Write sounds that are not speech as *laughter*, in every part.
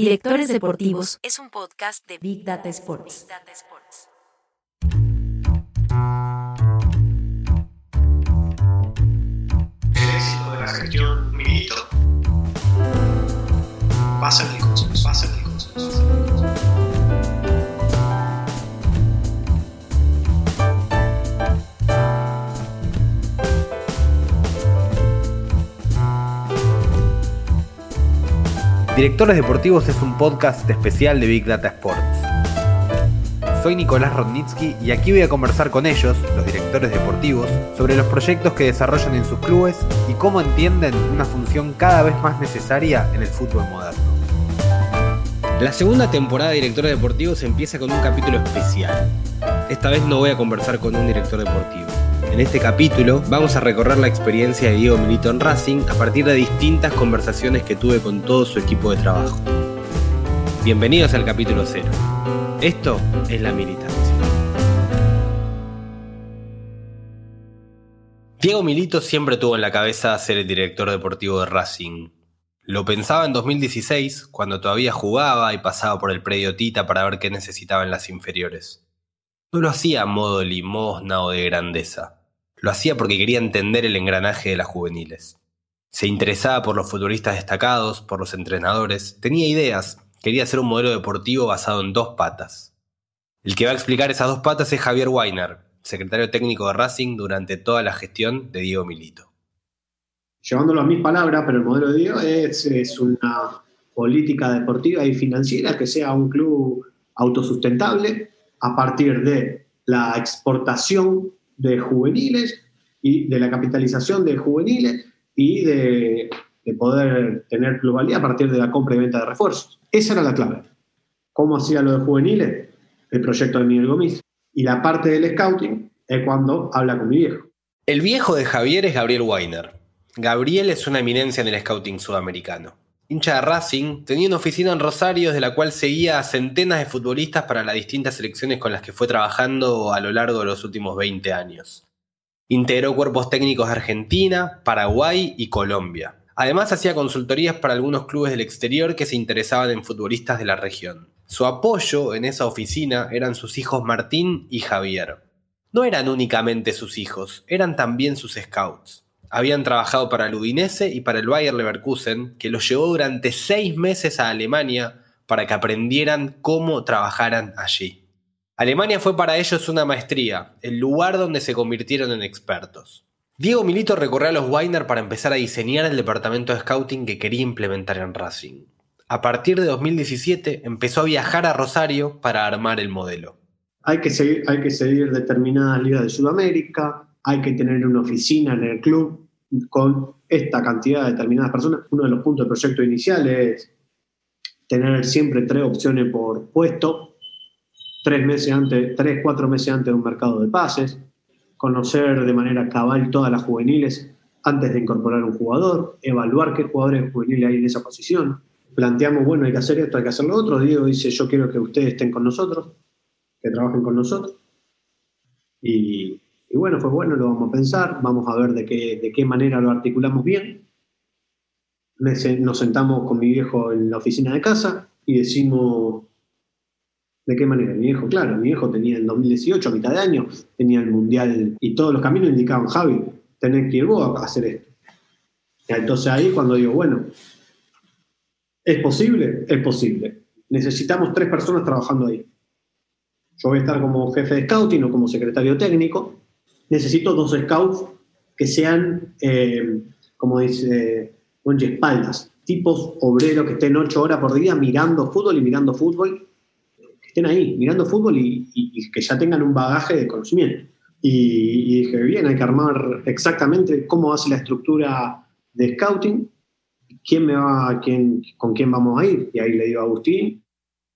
Directores Deportivos es un podcast de Big Data Sports. El éxito de la gestión Milito pasa en el consenso, pasa en el consenso. Directores Deportivos es un podcast especial de Big Data Sports. Soy Nicolás Rodnitsky y aquí voy a conversar con ellos, los directores deportivos, sobre los proyectos que desarrollan en sus clubes y cómo entienden una función cada vez más necesaria en el fútbol moderno. La segunda temporada de Directores Deportivos empieza con un capítulo especial. Esta vez no voy a conversar con un director deportivo. En este capítulo vamos a recorrer la experiencia de Diego Milito en Racing a partir de distintas conversaciones que tuve con todo su equipo de trabajo. Bienvenidos al capítulo 0. Esto es la militancia. Diego Milito siempre tuvo en la cabeza ser el director deportivo de Racing. Lo pensaba en 2016, cuando todavía jugaba y pasaba por el predio Tita para ver qué necesitaban las inferiores. No lo hacía a modo de limosna o de grandeza. Lo hacía porque quería entender el engranaje de las juveniles. Se interesaba por los futbolistas destacados, por los entrenadores, tenía ideas, quería hacer un modelo deportivo basado en dos patas. El que va a explicar esas dos patas es Javier Weiner, secretario técnico de Racing durante toda la gestión de Diego Milito. Llevándolo a mis palabras, pero el modelo de Diego es, es una política deportiva y financiera que sea un club autosustentable a partir de la exportación de juveniles y de la capitalización de juveniles y de, de poder tener pluralidad a partir de la compra y venta de refuerzos. Esa era la clave. ¿Cómo hacía lo de juveniles? El proyecto de Miguel Gómez. Y la parte del scouting es cuando habla con mi viejo. El viejo de Javier es Gabriel Weiner. Gabriel es una eminencia en el scouting sudamericano. Hincha de Racing, tenía una oficina en Rosario desde la cual seguía a centenas de futbolistas para las distintas selecciones con las que fue trabajando a lo largo de los últimos 20 años. Integró cuerpos técnicos de Argentina, Paraguay y Colombia. Además hacía consultorías para algunos clubes del exterior que se interesaban en futbolistas de la región. Su apoyo en esa oficina eran sus hijos Martín y Javier. No eran únicamente sus hijos, eran también sus scouts. Habían trabajado para el Udinese y para el Bayer Leverkusen, que los llevó durante seis meses a Alemania para que aprendieran cómo trabajaran allí. Alemania fue para ellos una maestría, el lugar donde se convirtieron en expertos. Diego Milito recorrió a los Weiner para empezar a diseñar el departamento de scouting que quería implementar en Racing. A partir de 2017 empezó a viajar a Rosario para armar el modelo. Hay que seguir, hay que seguir determinadas ligas de Sudamérica, hay que tener una oficina en el club con esta cantidad de determinadas personas. Uno de los puntos del proyecto inicial es tener siempre tres opciones por puesto, tres meses antes, tres, cuatro meses antes de un mercado de pases, conocer de manera cabal todas las juveniles antes de incorporar un jugador, evaluar qué jugadores juveniles hay en esa posición. Planteamos, bueno, hay que hacer esto, hay que hacer lo otro. Diego dice, yo quiero que ustedes estén con nosotros, que trabajen con nosotros. Y, y bueno, pues bueno, lo vamos a pensar, vamos a ver de qué, de qué manera lo articulamos bien. Nos sentamos con mi viejo en la oficina de casa y decimos, ¿de qué manera? Mi viejo, claro, mi viejo tenía en 2018, a mitad de año, tenía el Mundial y todos los caminos indicaban, Javi, tenés que ir vos a hacer esto. Entonces ahí cuando digo, bueno, ¿es posible? Es posible. Necesitamos tres personas trabajando ahí. Yo voy a estar como jefe de scouting o como secretario técnico, necesito dos scouts que sean, eh, como dice Monchi, espaldas, tipos obreros que estén ocho horas por día mirando fútbol y mirando fútbol, que estén ahí, mirando fútbol y, que ya tengan un bagaje de conocimiento. Y, y, dije, bien, hay que armar exactamente cómo hace la estructura de scouting, quién me va, quién, con quién vamos a ir. Y ahí le digo a Agustín.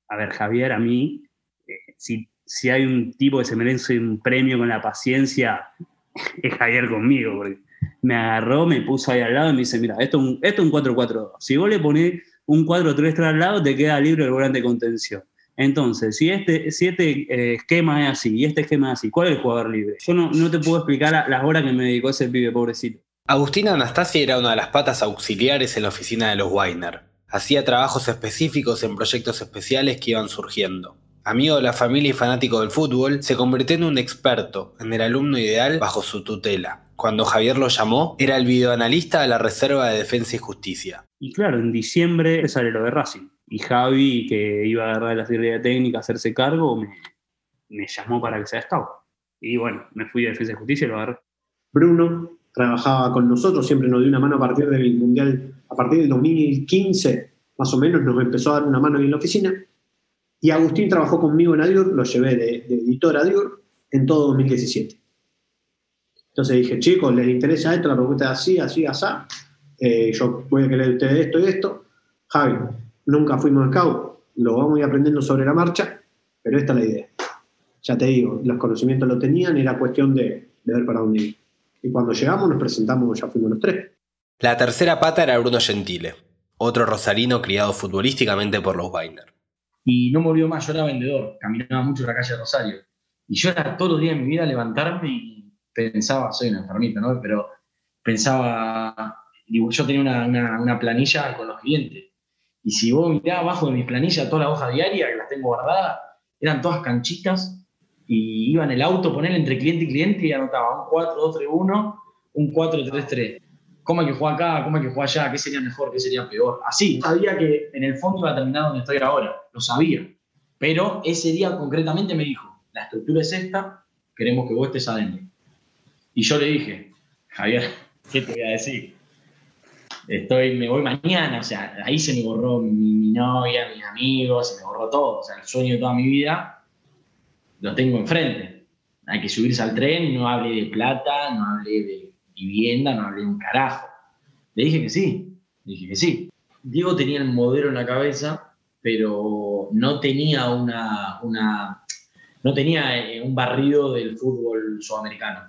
A ver, Javier, a mí, eh, si si hay un tipo que se merece un premio con la paciencia, es Javier conmigo, porque me agarró, me puso ahí al lado y me dice, mira, esto, es un 4-4-2. Si vos le ponés un 4-3-3 al lado, te queda libre el volante de contención. Entonces, si este, si este eh, esquema es así y este esquema es así, ¿cuál es el jugador libre? Yo no, te puedo explicar las horas que me dedicó ese pibe, pobrecito. Agustín Anastasi era una de las patas auxiliares en la oficina de los Weiner. Hacía trabajos específicos en proyectos especiales que iban surgiendo. Amigo de la familia y fanático del fútbol, se convirtió en un experto, en el alumno ideal bajo su tutela. Cuando Javier lo llamó, era el videoanalista de la Reserva de Defensa y Justicia. Y claro, en diciembre sale lo de Racing. Y Javi, que iba a agarrar la Secretaría Técnica a hacerse cargo, me, me llamó para que sea scout. Y bueno, me fui a Defensa y Justicia y lo agarré. Bruno trabajaba con nosotros, siempre nos dio una mano a partir del Mundial, a partir del 2015, más o menos, nos empezó a dar una mano en la oficina. Y Agustín trabajó conmigo en Adior, lo llevé de, editor a Adior en todo 2017. Entonces dije, chicos, ¿les interesa esto? La propuesta es así, así, así. Eh, yo voy a querer de ustedes esto y esto. Javi, nunca fuimos scout, lo vamos a ir aprendiendo sobre la marcha, pero esta es la idea. Ya te digo, los conocimientos lo tenían, era cuestión de, de ver para dónde ir. Y cuando llegamos, nos presentamos, ya fuimos los tres. La tercera pata era Bruno Gentile, otro rosarino criado futbolísticamente por los Weiner. Y no me olvido más, yo era vendedor, caminaba mucho en la calle de Rosario. Y yo era todos los días de mi vida levantarme y pensaba, soy una enfermita, ¿no? Pero pensaba, digo, yo tenía una, una- una planilla con los clientes. Y si vos mirás abajo de mi planilla toda la hoja diaria, que las tengo guardada, eran todas canchitas y iba en el auto, poner entre cliente y cliente y anotaba un 4-2-3-1, un 4-3-3. ¿Cómo hay que jugar acá? ¿Cómo hay que jugar allá? ¿Qué sería mejor? ¿Qué sería peor? Así, sabía que en el fondo iba a terminar donde estoy ahora, lo sabía. Pero ese día concretamente me dijo, la estructura es esta, queremos que vos estés adentro. Y yo le dije, Javier, *laughs* ¿qué te voy a decir? Estoy, me voy mañana, o sea, ahí se me borró mi, mi novia, mis amigos, se me borró todo, o sea, el sueño de toda mi vida lo tengo enfrente. Hay que subirse al tren, no hablé de plata, no hablé de vivienda, no hablé de un carajo. Le dije que sí, le dije que sí. Diego tenía el modelo en la cabeza, pero no tenía una, una no tenía eh, un barrido del fútbol sudamericano.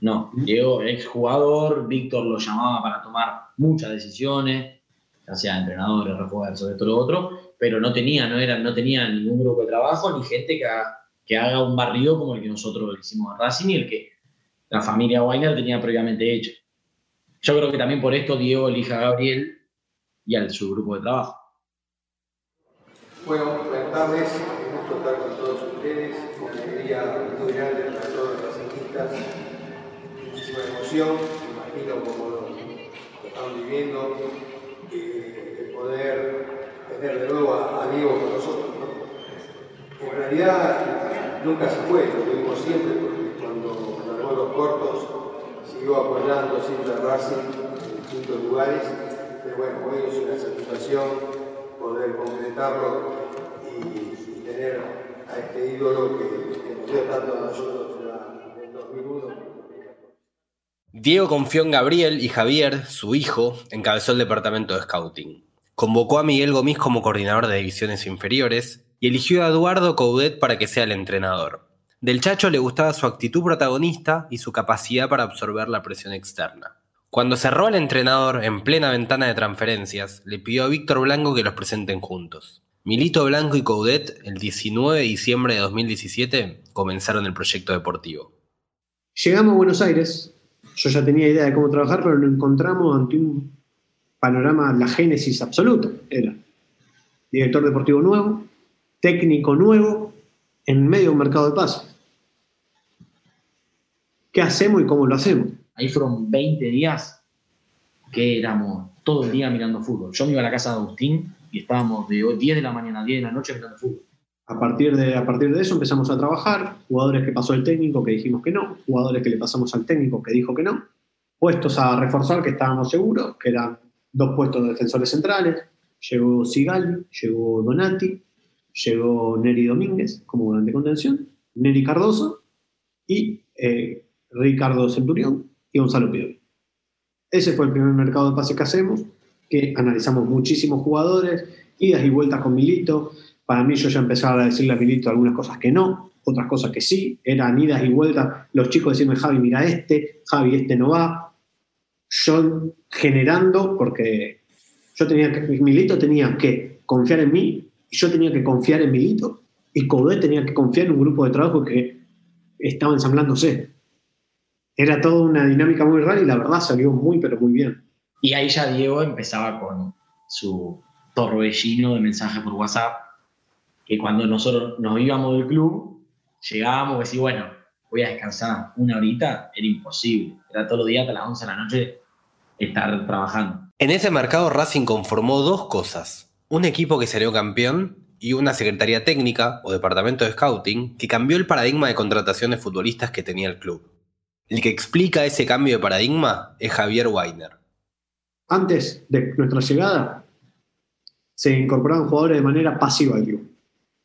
No, Diego, exjugador, Víctor lo llamaba para tomar muchas decisiones, ya sea entrenadores, refuerzos, esto, lo otro, pero no tenía, no, era, no tenía ningún grupo de trabajo ni gente que haga, que haga un barrido como el que nosotros hicimos a Racing y el que la familia Weiner tenía previamente hecho. Yo creo que también por esto Diego elija a Gabriel y a su grupo de trabajo. Bueno, buenas tardes, un gusto estar con todos ustedes, una alegría muy grande para todos los racinguistas, muchísima emoción, me imagino como lo, lo están viviendo, eh, de poder tener de nuevo a, Diego con nosotros. ¿no? En realidad nunca se fue, lo tuvimos siempre, porque cuando largó los cortos siguió apoyando siempre a Racing en distintos lugares, pero bueno, hoy es una satisfacción poder concretarlo y, y tener a ídolo que, que nos dio tanto a nosotros ya en el 2001. Diego confió en Gabriel y Javier, su hijo, encabezó el departamento de scouting. Convocó a Miguel Gomis como coordinador de divisiones inferiores y eligió a Eduardo Coudet para que sea el entrenador. Del Chacho le gustaba su actitud protagonista y su capacidad para absorber la presión externa. Cuando cerró al entrenador en plena ventana de transferencias, le pidió a Víctor Blanco que los presenten juntos. Milito Blanco y Coudet, el 19 de diciembre de 2017, comenzaron el proyecto deportivo. Llegamos a Buenos Aires, yo ya tenía idea de cómo trabajar, pero nos encontramos ante un panorama, la génesis absoluta. Era director deportivo nuevo, técnico nuevo, en medio de un mercado de pases. ¿Qué hacemos y cómo lo hacemos? Ahí fueron 20 días que éramos todo el día mirando fútbol. Yo me iba a la casa de Agustín y estábamos de 10 de la mañana a 10 de la noche mirando fútbol. A partir, de, a partir de eso empezamos a trabajar, jugadores que pasó el técnico que dijimos que no, jugadores que le pasamos al técnico que dijo que no, puestos a reforzar que estábamos seguros, que eran dos puestos de defensores centrales, llegó Sigali, llegó Donati, llegó Neri Domínguez como volante de contención, Neri Cardoso y eh, Ricardo Centurión y Gonzalo Pioli. Ese fue el primer mercado de pases que hacemos, que analizamos muchísimos jugadores, idas y vueltas con Milito. Para mí yo ya empezaba a decirle a Milito algunas cosas que no, otras cosas que sí, eran idas y vueltas. Los chicos decían, Javi, mira este, Javi, este no va. Yo generando, porque yo tenía que, Milito tenía que confiar en mí, yo tenía que confiar en Milito, y Coudet tenía que confiar en un grupo de trabajo que estaba ensamblándose. Era toda una dinámica muy rara y la verdad salió muy, pero muy bien. Y ahí ya Diego empezaba con su torbellino de mensajes por WhatsApp, que cuando nosotros nos íbamos del club, llegábamos y decíamos, bueno, voy a descansar una horita, era imposible. Era todos los días hasta las 11 de la noche estar trabajando. En ese mercado Racing conformó dos cosas. Un equipo que salió campeón y una secretaría técnica o departamento de scouting que cambió el paradigma de contratación de futbolistas que tenía el club. El que explica ese cambio de paradigma es Javier Weiner. Antes de nuestra llegada, se incorporaban jugadores de manera pasiva al club.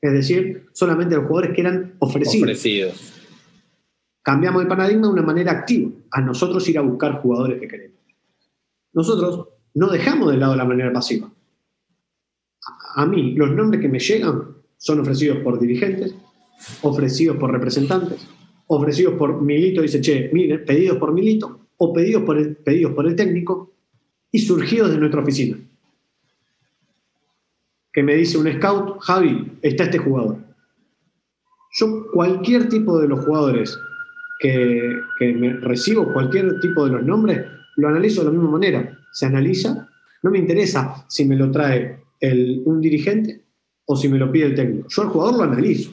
Es decir, solamente los jugadores que eran ofrecidos. Ofrecidos. Cambiamos el paradigma de una manera activa, a nosotros ir a buscar jugadores que queremos. Nosotros no dejamos de lado la manera pasiva. A- A mí, los nombres que me llegan son ofrecidos por dirigentes, ofrecidos por representantes, ofrecidos por Milito, dice, che, mire, pedidos por Milito, o pedidos por el, pedidos por el técnico, y surgidos de nuestra oficina. Que me dice un scout, Javi, está este jugador. Yo cualquier tipo de los jugadores que, me recibo, cualquier tipo de los nombres, lo analizo de la misma manera. Se analiza, no me interesa si me lo trae un dirigente o si me lo pide el técnico. Yo al jugador lo analizo.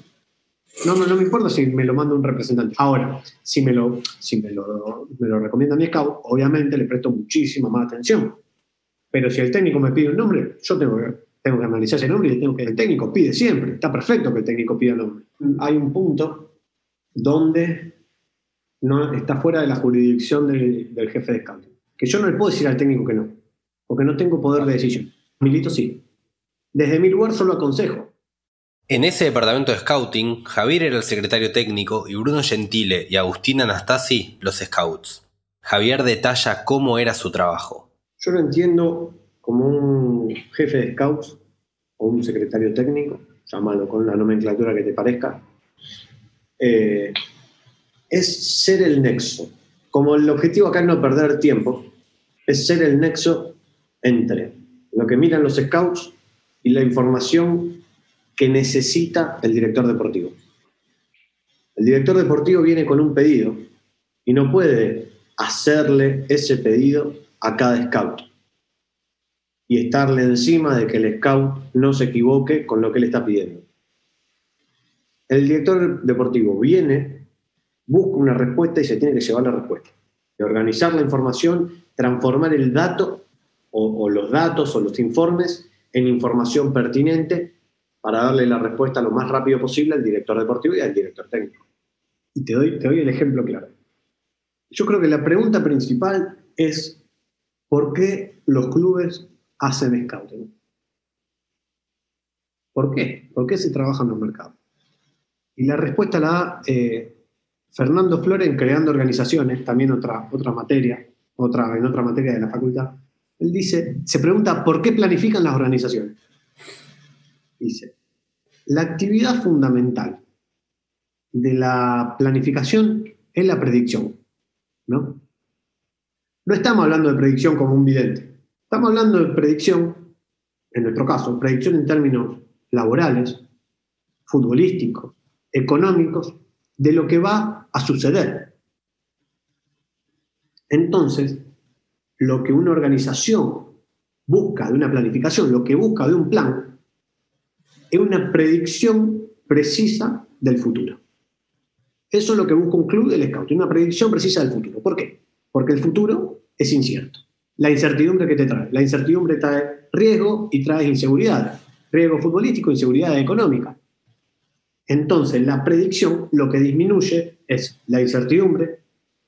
No, no, no me importa si me lo manda un representante. Ahora, si me lo, si me lo, me lo recomienda mi scout, obviamente le presto muchísima más atención. Pero si el técnico me pide un nombre, yo tengo que, tengo que analizar ese nombre y tengo que, el técnico pide siempre. Está perfecto que el técnico pida el nombre. Hay un punto donde no está fuera de la jurisdicción del, jefe de scouting. Que yo no le puedo decir al técnico que no, porque no tengo poder de decisión. Milito sí. Desde mi lugar solo aconsejo. En ese departamento de scouting, Javier era el secretario técnico y Bruno Gentile y Agustín Anastasi los scouts. Javier detalla cómo era su trabajo. Yo lo entiendo como un jefe de scouts o un secretario técnico, llámalo con la nomenclatura que te parezca, eh, es ser el nexo. Como el objetivo acá es no perder tiempo, es ser el nexo entre lo que miran los scouts y la información que necesita el director deportivo. El director deportivo viene con un pedido y no puede hacerle ese pedido a cada scout y estarle encima de que el scout no se equivoque con lo que él está pidiendo. El director deportivo viene, busca una respuesta y se tiene que llevar la respuesta. De organizar la información, transformar el dato o, o los datos o los informes en información pertinente para darle la respuesta lo más rápido posible al director deportivo y al director técnico. Y te doy, el ejemplo claro. Yo creo que la pregunta principal es ¿por qué los clubes hacen scouting? ¿Por qué? ¿Por qué se trabaja en los mercados? Y la respuesta la da eh, Fernando Flores Creando Organizaciones, también otra, otra materia, otra, en otra materia de la facultad. Él dice, se pregunta, ¿por qué planifican las organizaciones? Dice, la actividad fundamental de la planificación es la predicción, ¿no? No estamos hablando de predicción como un vidente, estamos hablando de predicción, en nuestro caso, predicción en términos laborales, futbolísticos, económicos, de lo que va a suceder. Entonces, lo que una organización busca de una planificación, lo que busca de un plan, es una predicción precisa del futuro. Eso es lo que busca un club del scout, una predicción precisa del futuro. ¿Por qué? Porque el futuro es incierto. La incertidumbre que te trae. La incertidumbre trae riesgo y trae inseguridad. Riesgo futbolístico, inseguridad económica. Entonces, la predicción lo que disminuye es la incertidumbre,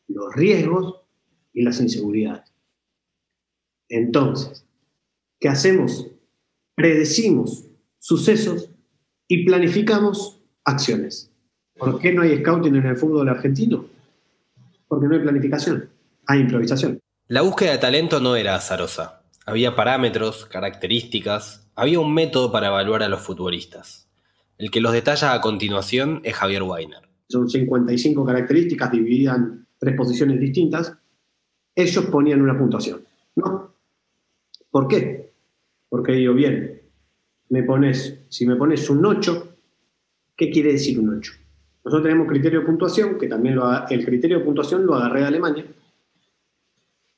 los riesgos y las inseguridades. Entonces, ¿qué hacemos? Predecimos sucesos y planificamos acciones. ¿Por qué no hay scouting en el fútbol argentino? Porque no hay planificación, hay improvisación. La búsqueda de talento no era azarosa. Había parámetros, características, había un método para evaluar a los futbolistas. El que los detalla a continuación es Javier Weiner. Son 55 características divididas en tres posiciones distintas. Ellos ponían una puntuación. ¿No? ¿Por qué? Porque digo, bien, me pones, si me pones un 8, ¿qué quiere decir un 8? Nosotros tenemos criterio de puntuación, que también lo, el criterio de puntuación lo agarré de Alemania,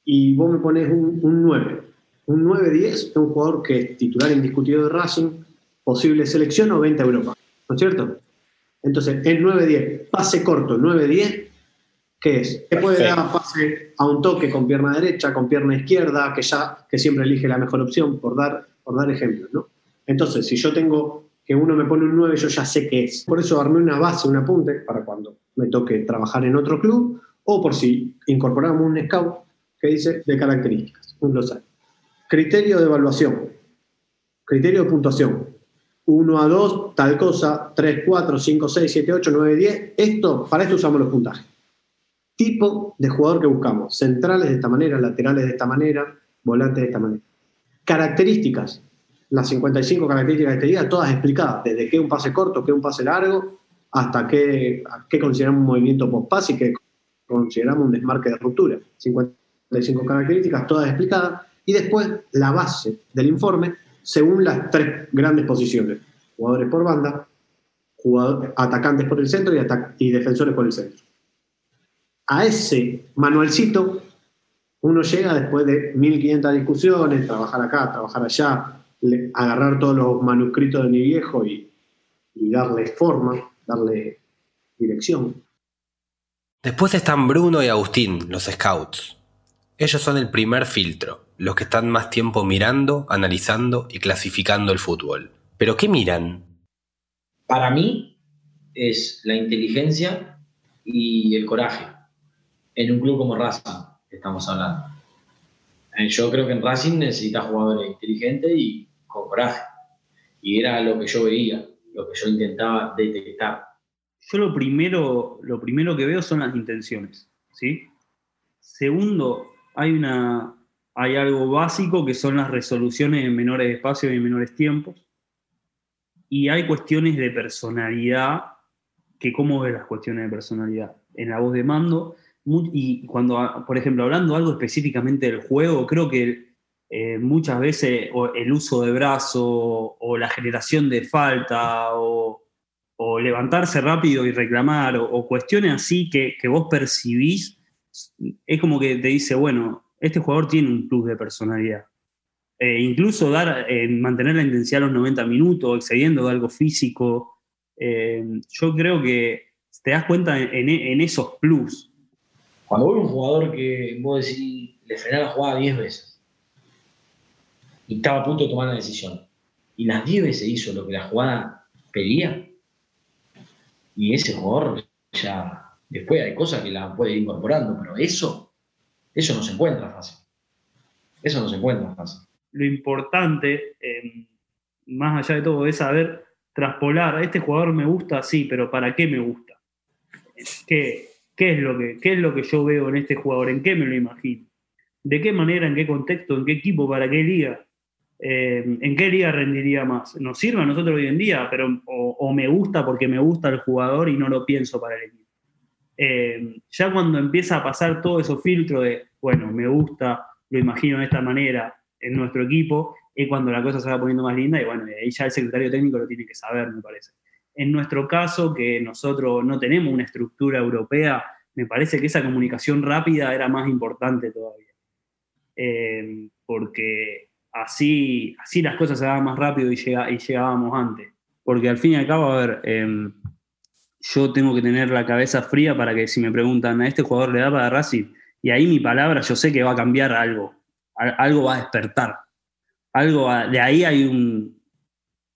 y vos me pones un, un 9. Un 9-10 es un jugador que es titular indiscutido de Racing, posible selección o venta a Europa, ¿no es cierto? Entonces, el 9-10, pase corto, 9-10, ¿qué es? Que puede dar pase a un toque con pierna derecha, con pierna izquierda, que ya que siempre elige la mejor opción, por dar, por dar ejemplos, ¿no? Entonces, si yo tengo que uno me pone un 9, yo ya sé qué es. Por eso armé una base, un apunte, para cuando me toque trabajar en otro club, o por si incorporamos un scout que dice de características, un glosario. Criterio de evaluación. Criterio de puntuación. 1 a 2, tal cosa, 3, 4, 5, 6, 7, 8, 9, 10. Esto, para esto usamos los puntajes. Tipo de jugador que buscamos. Centrales de esta manera, laterales de esta manera, volantes de esta manera. Características. Las 55 características de este día, todas explicadas. Desde qué un pase corto, qué un pase largo, hasta qué, qué consideramos un movimiento post-pase y qué consideramos un desmarque de ruptura. 55 características, todas explicadas. Y después la base del informe según las tres grandes posiciones. Jugadores por banda, atacantes por el centro y, y defensores por el centro. A ese manualcito uno llega después de 1500 discusiones, trabajar acá, trabajar allá, le- agarrar todos los manuscritos de mi viejo y, y darle forma, darle dirección. Después están Bruno y Agustín, los scouts. Ellos son el primer filtro, los que están más tiempo mirando, analizando y clasificando el fútbol. ¿Pero qué miran? Para mí es la inteligencia y el coraje. En un club como Racing, que estamos hablando. Eh, Yo creo que en Racing necesita jugadores inteligentes y con coraje. Y era lo que yo veía, lo que yo intentaba detectar. Yo lo primero, lo primero que veo son las intenciones, ¿sí? Segundo, hay, una, hay algo básico que son las resoluciones en menores espacios y en menores tiempos. Y hay cuestiones de personalidad, que cómo ves las cuestiones de personalidad. En la voz de mando, y cuando, por ejemplo, hablando algo específicamente del juego, creo que eh, muchas veces o el uso de brazo o la generación de falta o, levantarse rápido y reclamar, o, cuestiones así que, que vos percibís, es como que te dice, bueno, este jugador tiene un plus de personalidad. Eh, incluso dar, eh, mantener la intensidad a los 90 minutos, excediendo de algo físico, yo creo que te das cuenta en, esos plus. Cuando ves un jugador que le frenás la jugada 10 veces y estaba a punto de tomar la decisión, y las 10 veces hizo lo que la jugada pedía, y ese jugador ya, después hay cosas que la puede ir incorporando, pero eso, eso no se encuentra fácil. Eso no se encuentra fácil. Lo importante, eh, más allá de todo, es saber traspolar. Este jugador me gusta, sí, pero ¿para qué me gusta? ¿Qué, qué es lo que, qué es lo que yo veo en este jugador? ¿En qué me lo imagino? ¿De qué manera, en qué contexto, en qué equipo, para qué liga? Eh, ¿En qué liga rendiría más? Nos sirve a nosotros hoy en día, pero o, o me gusta porque me gusta el jugador y no lo pienso para el equipo. Eh, ya cuando empieza a pasar todo esos filtros de, bueno, me gusta, lo imagino de esta manera en nuestro equipo, es cuando la cosa se va poniendo más linda y bueno, ahí ya el secretario técnico lo tiene que saber, me parece. En nuestro caso, que nosotros no tenemos una estructura europea, me parece que esa comunicación rápida era más importante todavía. Eh, porque así, así las cosas se daban más rápido y, y llegábamos antes. Porque al fin y al cabo, a ver, eh, yo tengo que tener la cabeza fría para que si me preguntan a este jugador le da para Racing, y ahí mi palabra yo sé que va a cambiar algo, Al- algo va a despertar, algo va- de ahí hay un,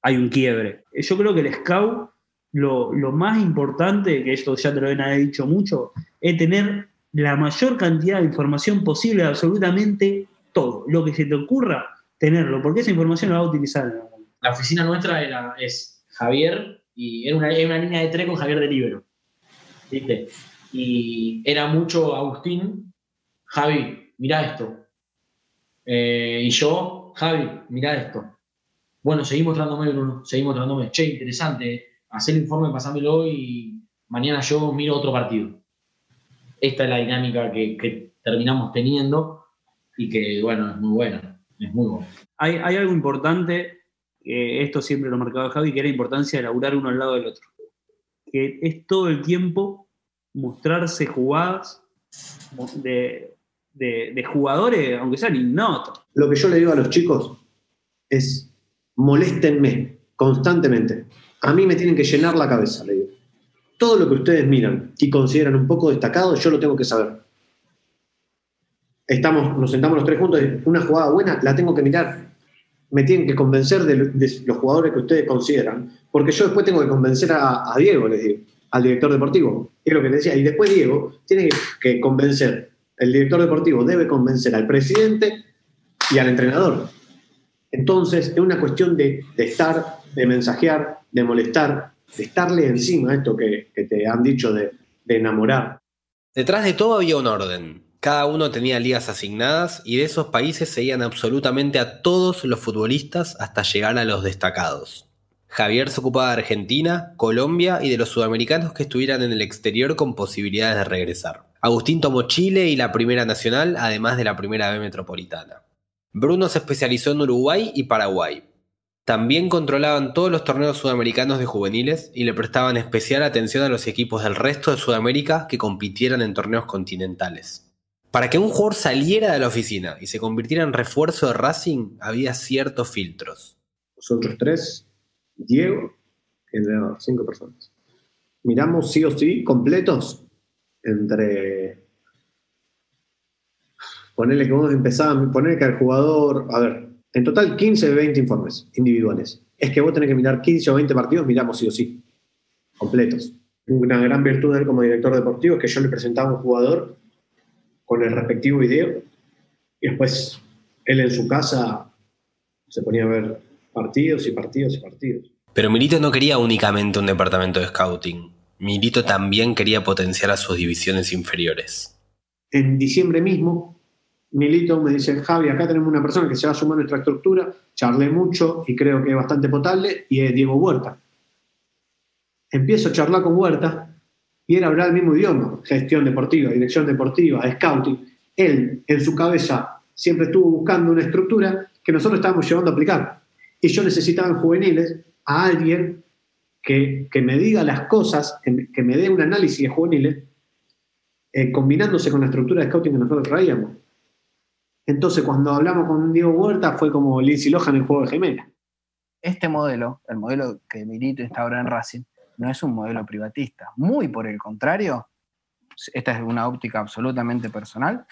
hay un quiebre. Yo creo que el scout, lo, lo más importante, que esto ya te lo he dicho mucho, es tener la mayor cantidad de información posible absolutamente todo. Lo que se te ocurra, tenerlo, porque esa información la va a utilizar. La oficina nuestra era, es Javier y era una, era una línea de tres con Javier de Libero. Y era mucho Agustín, Javi, mira esto. Eh, y yo, Javi, mira esto. Bueno, seguí mostrándome, Bruno, seguí mostrándome. Che, interesante, hacer el informe, pasámelo y mañana yo miro otro partido. Esta es la dinámica que terminamos teniendo y que, bueno, es muy buena. Es muy buena. Hay, hay algo importante, que esto siempre lo marcaba Javi, que era la importancia de laburar uno al lado del otro. Que es todo el tiempo mostrarse jugadas, de, de jugadores, aunque sean ignotos. Lo que yo le digo a los chicos es moléstenme constantemente. A mí me tienen que llenar la cabeza, le digo. Todo lo que ustedes miran y consideran un poco destacado, yo lo tengo que saber. Estamos, nos sentamos los tres juntos, una jugada buena la tengo que mirar. Me tienen que convencer de, los jugadores que ustedes consideran, porque yo después tengo que convencer a, Diego, les digo, al director deportivo. Es lo que decía. Y después Diego tiene que convencer, el director deportivo debe convencer al presidente y al entrenador. Entonces, es una cuestión de, estar, de mensajear, de molestar, de estarle encima a esto que, que te han dicho de, de enamorar. Detrás de todo había un orden. Cada uno tenía ligas asignadas y de esos países seguían absolutamente a todos los futbolistas hasta llegar a los destacados. Javier se ocupaba de Argentina, Colombia y de los sudamericanos que estuvieran en el exterior con posibilidades de regresar. Agustín tomó Chile y la Primera Nacional, además de la Primera B Metropolitana. Bruno se especializó en Uruguay y Paraguay. También controlaban todos los torneos sudamericanos de juveniles y le prestaban especial atención a los equipos del resto de Sudamérica que compitieran en torneos continentales. Para que un jugador saliera de la oficina y se convirtiera en refuerzo de Racing había ciertos filtros. Nosotros tres, Diego, entre cinco personas. Miramos sí o sí completos entre. Ponerle que vos empezaban, ponerle que al jugador. A ver, en total 15 o 20 informes individuales. Es que vos tenés que mirar 15 o 20 partidos, miramos sí o sí. Completos. Una gran virtud de él como director deportivo es que yo le presentaba a un jugador con el respectivo video y después él en su casa se ponía a ver partidos y partidos y partidos. Pero Milito no quería únicamente un departamento de scouting. Milito también quería potenciar a sus divisiones inferiores. En diciembre mismo, Milito me dice, Javi, acá tenemos una persona que se va a sumar a nuestra estructura, charlé mucho y creo que es bastante potable, y es Diego Huerta. Empiezo a charlar con Huerta y él hablar el mismo idioma, gestión deportiva, dirección deportiva, scouting. Él, en su cabeza, siempre estuvo buscando una estructura que nosotros estábamos llevando a aplicar. Y yo necesitaba en juveniles a alguien que, que me diga las cosas, que me, que me dé un análisis de juveniles, eh, combinándose con la estructura de scouting que nosotros traíamos. Entonces, cuando hablamos con Diego Huerta, fue como Lindsay Lohan en el juego de gemela. Este modelo, el modelo que Milito instaura en Racing, no es un modelo privatista. Muy por el contrario, esta es una óptica absolutamente personal,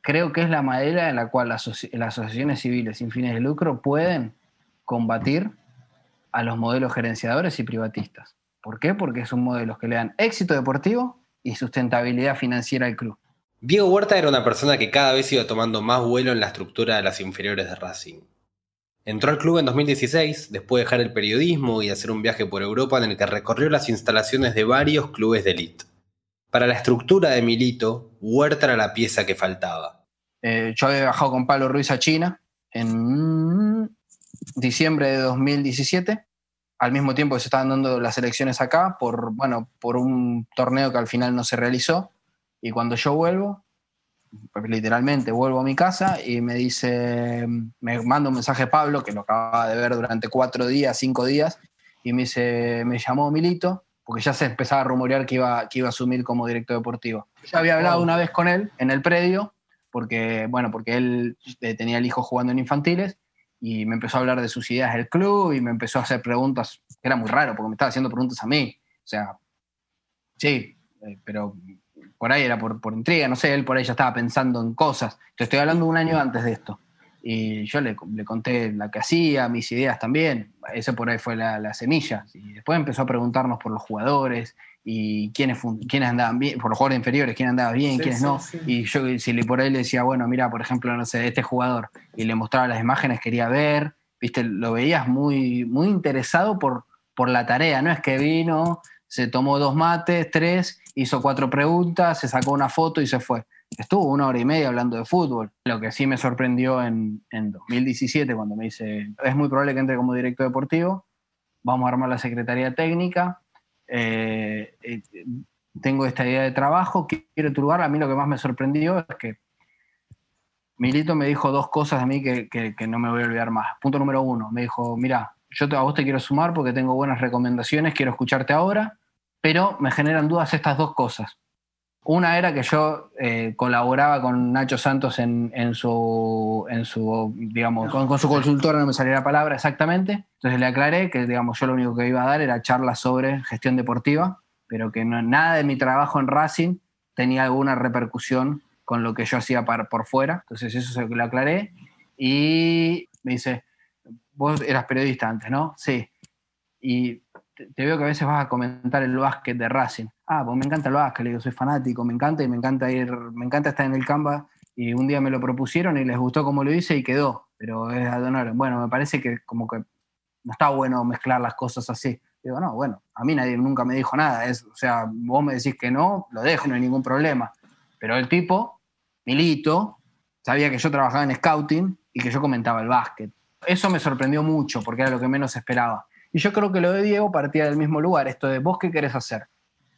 creo que es la manera en la cual las, asoci- las asociaciones civiles sin fines de lucro pueden combatir a los modelos gerenciadores y privatistas. ¿Por qué? Porque son modelos que le dan éxito deportivo y sustentabilidad financiera al club. Diego Huerta era una persona que cada vez iba tomando más vuelo en la estructura de las inferiores de Racing. Entró al club en 2016, después de dejar el periodismo y hacer un viaje por Europa en el que recorrió las instalaciones de varios clubes de élite. Para la estructura de Milito, Huerta era la pieza que faltaba. Eh, yo había viajado con Pablo Ruiz a China en diciembre de 2017, al mismo tiempo que se estaban dando las elecciones acá, por, bueno, por un torneo que al final no se realizó. Y cuando yo vuelvo, literalmente vuelvo a mi casa y me dice, me manda un mensaje Pablo, que lo acababa de ver durante cuatro días, cinco días, y me dice, me llamó Milito, porque ya se empezaba a rumorear que iba, que iba a asumir como director deportivo. Ya había hablado una vez con él en el predio, porque, bueno, porque él eh, tenía el hijo jugando en infantiles, y me empezó a hablar de sus ideas del club, y me empezó a hacer preguntas, que era muy raro, porque me estaba haciendo preguntas a mí. O sea, sí, eh, pero por ahí era por, por intriga, no sé, él por ahí ya estaba pensando en cosas. Te estoy hablando un año antes de esto. Y yo le, le conté la que hacía, mis ideas también. Ese por ahí fue la, la semilla. Y después empezó a preguntarnos por los jugadores y quiénes, quiénes andaban bien, por los jugadores inferiores, quién andaba bien, Sí, quiénes sí, no. sí. Y yo si le, por ahí le decía, bueno, mira, por ejemplo, no sé, este jugador, y le mostraba las imágenes, quería ver, viste, lo veías muy, muy interesado por, por la tarea, no es que vino, se tomó dos mates, tres, hizo cuatro preguntas, se sacó una foto y se fue. Estuvo una hora y media hablando de fútbol. Lo que sí me sorprendió en, en 2017, cuando me dice, es muy probable que entre como director deportivo, vamos a armar la secretaría técnica, eh, eh, tengo esta idea de trabajo, quiero tu lugar. A mí lo que más me sorprendió es que Milito me dijo dos cosas a mí que, que- que no me voy a olvidar más. Punto número uno, me dijo, mira, yo te- a vos te quiero sumar porque tengo buenas recomendaciones, quiero escucharte ahora, pero me generan dudas estas dos cosas. Una era que yo eh, colaboraba con Nacho Santos en, en su, en su, digamos, con, con su consultora, no me salía la palabra exactamente. Entonces le aclaré que, digamos, yo lo único que iba a dar era charlas sobre gestión deportiva, pero que no- nada de mi trabajo en Racing tenía alguna repercusión con lo que yo hacía par- por fuera. Entonces eso se lo aclaré. Y me dice, vos eras periodista antes, ¿no? Sí. Y te, veo que a veces vas a comentar el básquet de Racing. Ah, pues me encanta el básquet, le digo, soy fanático, me encanta y me encanta ir, me encanta estar en el Canva. Y un día me lo propusieron y les gustó cómo lo hice y quedó. Pero es ad honorem. Bueno, me parece que como que no está bueno mezclar las cosas así. Digo, no, bueno, a mí nadie nunca me dijo nada. Es, o sea, vos me decís que no, lo dejo, no hay ningún problema. Pero el tipo, Milito, sabía que yo trabajaba en scouting y que yo comentaba el básquet. Eso me sorprendió mucho porque era lo que menos esperaba. Y yo creo que lo de Diego partía del mismo lugar, esto de vos qué querés hacer.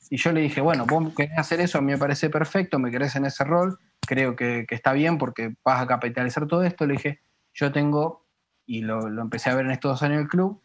Y yo le dije, bueno, vos querés hacer eso, a mí me parece perfecto, me querés en ese rol, creo que, que está bien porque vas a capitalizar todo esto. Le dije, yo tengo, y lo, lo empecé a ver en estos dos años en el club,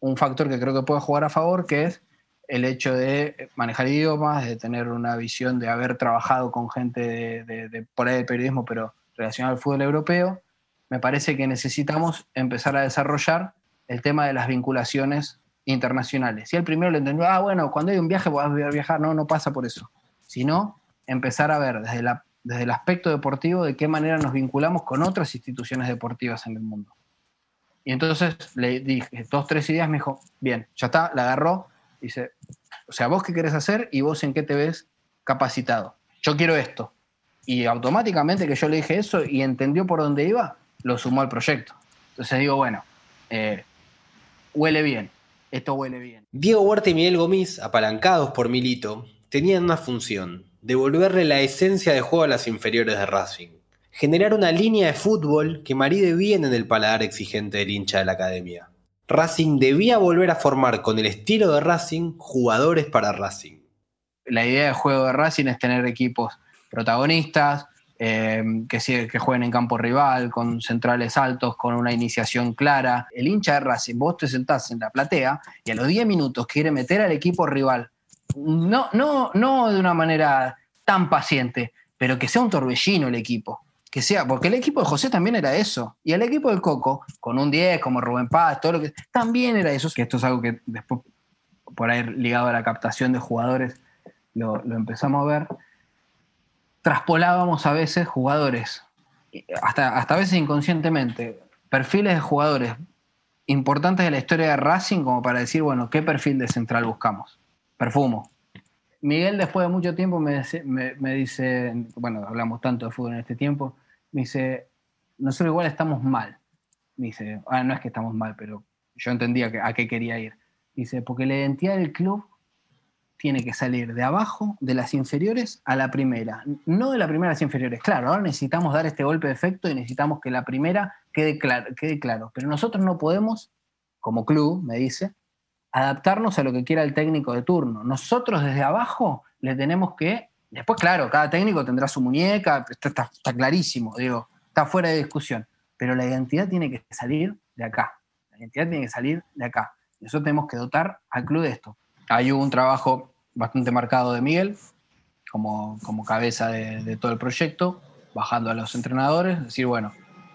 un factor que creo que puede jugar a favor, que es el hecho de manejar idiomas, de tener una visión de haber trabajado con gente de, por ahí de periodismo, pero relacionado al fútbol europeo. Me parece que necesitamos empezar a desarrollar el tema de las vinculaciones internacionales. Y el primero lo entendió, ah, bueno, cuando hay un viaje vas a viajar, no, no pasa por eso. Sino empezar a ver desde, la, desde el aspecto deportivo de qué manera nos vinculamos con otras instituciones deportivas en el mundo. Y entonces le dije dos, tres ideas, me dijo, bien, ya está, la agarró, dice, o sea, vos qué querés hacer y vos en qué te ves capacitado. Yo quiero esto. Y automáticamente que yo le dije eso y entendió por dónde iba, lo sumó al proyecto. Entonces digo, bueno, eh, huele bien, esto huele bien. Diego Huerta y Miguel Gomis, apalancados por Milito, tenían una función, devolverle la esencia de juego a las inferiores de Racing. Generar una línea de fútbol que maride bien en el paladar exigente del hincha de la academia. Racing debía volver a formar con el estilo de Racing jugadores para Racing. La idea de juego de Racing es tener equipos protagonistas, eh, que, que jueguen en campo rival, con centrales altos, con una iniciación clara. El hincha de Racing, vos te sentás en la platea y a los 10 minutos quiere meter al equipo rival. No, no, no de una manera tan paciente, pero que sea un torbellino el equipo. Que sea, porque el equipo de José también era eso. Y el equipo del Coco, con un 10, como Rubén Paz, todo lo que. También era eso. Que esto es algo que después, por ahí ligado a la captación de jugadores, lo, lo empezamos a ver. Traspolábamos a veces jugadores, hasta, hasta a veces inconscientemente, perfiles de jugadores importantes de la historia de Racing, como para decir, bueno, ¿qué perfil de central buscamos? Perfumo. Miguel, después de mucho tiempo, me- me dice, bueno, hablamos tanto de fútbol en este tiempo, me dice, nosotros igual estamos mal. Me dice, ah, no es que estamos mal, pero yo entendía que- a qué quería ir. Dice, porque la identidad del club tiene que salir de abajo, de las inferiores, a la primera. No de la primera a las inferiores. Claro, ahora necesitamos dar este golpe de efecto y necesitamos que la primera quede claro. Quede claro. Pero nosotros no podemos, como club, me dice, adaptarnos a lo que quiera el técnico de turno. Nosotros desde abajo le tenemos que... Después, claro, cada técnico tendrá su muñeca, está, está- clarísimo, digo, está fuera de discusión. Pero la identidad tiene que salir de acá. La identidad tiene que salir de acá. Nosotros tenemos que dotar al club de esto. Hay un trabajo bastante marcado de Miguel, como, cabeza de, de todo el proyecto, bajando a los entrenadores, decir, bueno,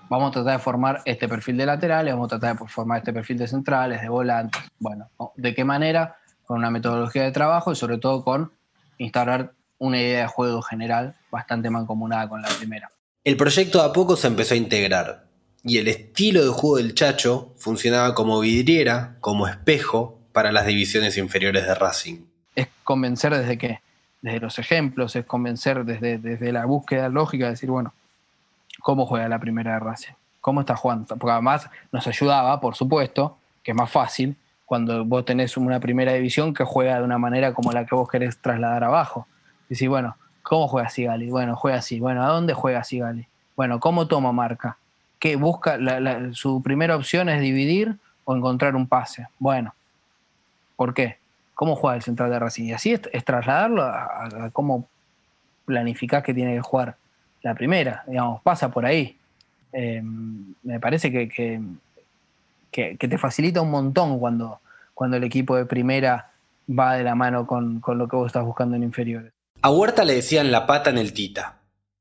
vamos a tratar de formar este perfil de laterales, vamos a tratar de formar este perfil de centrales, de volantes. Bueno, ¿no? ¿de qué manera? Con una metodología de trabajo y sobre todo con instaurar una idea de juego general bastante mancomunada con la primera. El proyecto a poco se empezó a integrar, y el estilo de juego del Chacho funcionaba como vidriera, como espejo para las divisiones inferiores de Racing. Es convencer desde qué? Desde los ejemplos, es convencer desde, desde la búsqueda lógica, de decir, bueno, ¿cómo juega la primera de Racing? ¿Cómo está jugando? Porque además nos ayudaba, por supuesto, que es más fácil cuando vos tenés una primera división que juega de una manera como la que vos querés trasladar abajo. Decir, bueno, ¿cómo juega Sigali? Bueno, juega así. Bueno, ¿a dónde juega Sigali? Bueno, ¿cómo toma marca? ¿Qué busca? Su primera opción es dividir o encontrar un pase. Bueno, ¿por qué? ¿Cómo juega el central de Racing? Y así es, trasladarlo a, cómo planificás que tiene que jugar la primera. Digamos, pasa por ahí. Eh, me parece que, que, que- que te facilita un montón cuando, cuando el equipo de primera va de la mano con, con lo que vos estás buscando en inferiores. A Huerta le decían la pata en el Tita.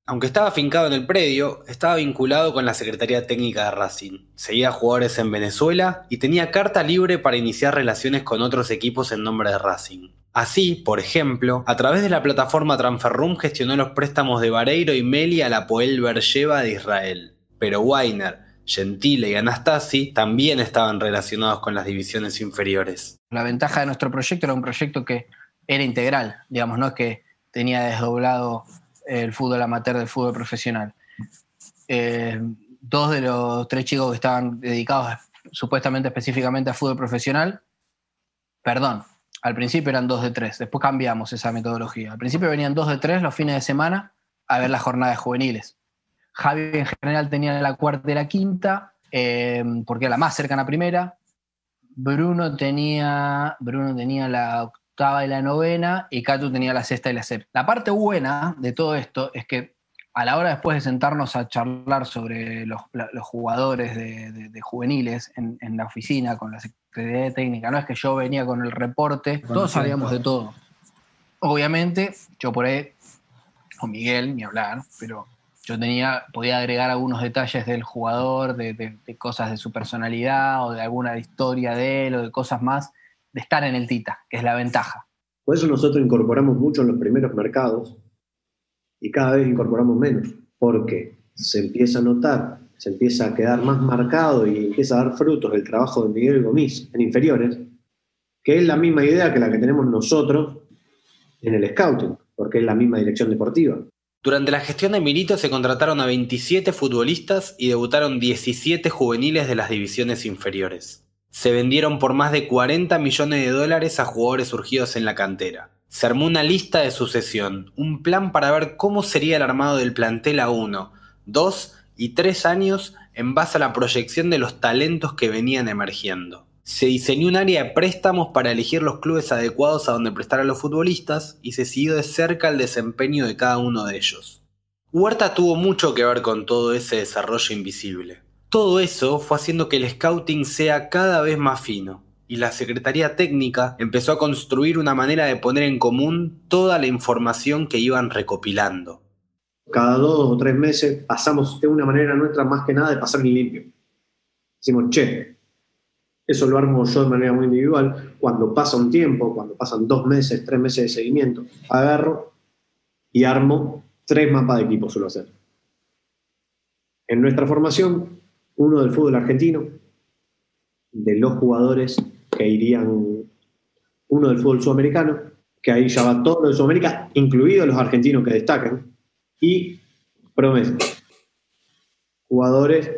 Aunque estaba afincado en el predio, estaba vinculado con la Secretaría Técnica de Racing. Seguía jugadores en Venezuela y tenía carta libre para iniciar relaciones con otros equipos en nombre de Racing. Así, por ejemplo, a través de la plataforma Transferroom gestionó los préstamos de Vareiro y Meli a la Poel Bersheva de Israel. Pero Weiner, Gentile y Anastasi también estaban relacionados con las divisiones inferiores. La ventaja de nuestro proyecto era un proyecto que era integral, digamos, no es que tenía desdoblado el fútbol amateur del fútbol profesional. Eh, dos de los tres chicos que estaban dedicados supuestamente específicamente a fútbol profesional, perdón, al principio eran dos de tres, después cambiamos esa metodología. Al principio venían dos de tres los fines de semana a ver las jornadas juveniles. Javi en general tenía la cuarta y la quinta, eh, porque era la más cercana a primera. Bruno tenía, Bruno tenía la octava y la novena, y Catu tenía la sexta y la séptima. La parte buena de todo esto es que a la hora después de sentarnos a charlar sobre los, los jugadores de, de, de juveniles en, en, la oficina con la Secretaría Técnica, no es que yo venía con el reporte, todos sabíamos de todo. Obviamente, yo por ahí, o Miguel, ni hablar, pero yo tenía, podía agregar algunos detalles del jugador, de, de, de, cosas de su personalidad o de alguna historia de él o de cosas más de estar en el Tita, que es la ventaja. Por eso nosotros incorporamos mucho en los primeros mercados y cada vez incorporamos menos, porque se empieza a notar, se empieza a quedar más marcado y empieza a dar frutos el trabajo de Miguel Gomis en inferiores, que es la misma idea que la que tenemos nosotros en el scouting, porque es la misma dirección deportiva. Durante la gestión de Milito se contrataron a 27 futbolistas y debutaron 17 juveniles de las divisiones inferiores se vendieron por más de 40 millones de dólares a jugadores surgidos en la cantera. Se armó una lista de sucesión, un plan para ver cómo sería el armado del plantel a 1, 2 y 3 años en base a la proyección de los talentos que venían emergiendo. Se diseñó un área de préstamos para elegir los clubes adecuados a donde prestar a los futbolistas y se siguió de cerca el desempeño de cada uno de ellos. Huerta tuvo mucho que ver con todo ese desarrollo invisible. Todo eso fue haciendo que el scouting sea cada vez más fino, y la Secretaría Técnica empezó a construir una manera de poner en común toda la información que iban recopilando. Cada dos o tres meses pasamos de una manera nuestra más que nada de pasar en limpio. Decimos, che, eso lo armo yo de manera muy individual. Cuando pasa un tiempo, cuando pasan dos meses, tres meses de seguimiento, agarro y armo tres mapas de equipo, suelo hacer. En nuestra formación uno del fútbol argentino, de los jugadores que irían, uno del fútbol sudamericano, que ahí ya va todo lo de Sudamérica, incluidos los argentinos que destacan, y promesas. Jugadores